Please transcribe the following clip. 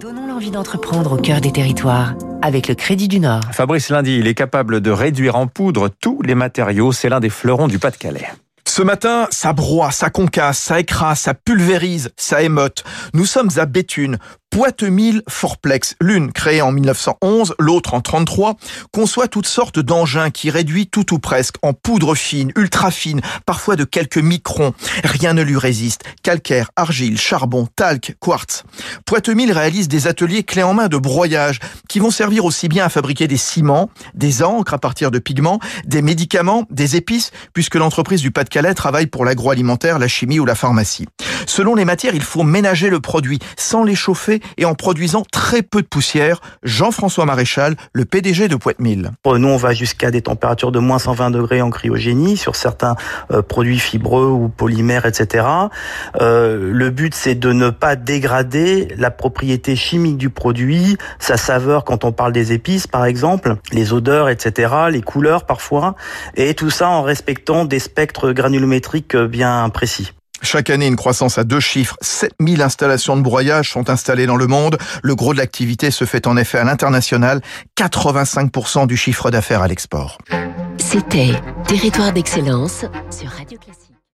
Donnons l'envie d'entreprendre au cœur des territoires avec le Crédit du Nord. Fabrice Lundi, il est capable de réduire en poudre tous les matériaux. C'est l'un des fleurons du Pas-de-Calais. Ce matin, ça broie, ça concasse, ça écrase, ça pulvérise, ça émote. Nous sommes à Béthune, Poitemille Forplex, l'une créée en 1911, l'autre en 33, conçoit toutes sortes d'engins qui réduit tout ou presque en poudre fine, ultra fine, parfois de quelques microns. Rien ne lui résiste. Calcaire, argile, charbon, talc, quartz. Poitemille réalise des ateliers clés en main de broyage qui vont servir aussi bien à fabriquer des ciments, des encres à partir de pigments, des médicaments, des épices, puisque l'entreprise du Pas-de-Calais travaille pour l'agroalimentaire, la chimie ou la pharmacie. Selon les matières, il faut ménager le produit sans l'échauffer et en produisant très peu de poussière. Jean-François Maréchal, le PDG de Poitemille. Nous, on va jusqu'à des températures de moins 120 degrés en cryogénie sur certains euh, produits fibreux ou polymères, etc. Euh, le but, c'est de ne pas dégrader la propriété chimique du produit, sa saveur quand on parle des épices, par exemple, les odeurs, etc., les couleurs parfois, et tout ça en respectant des spectres granulométriques bien précis. Chaque année, une croissance à deux chiffres. 7000 installations de broyage sont installées dans le monde. Le gros de l'activité se fait en effet à l'international. 85% du chiffre d'affaires à l'export. C'était Territoire d'excellence sur Radio Classique.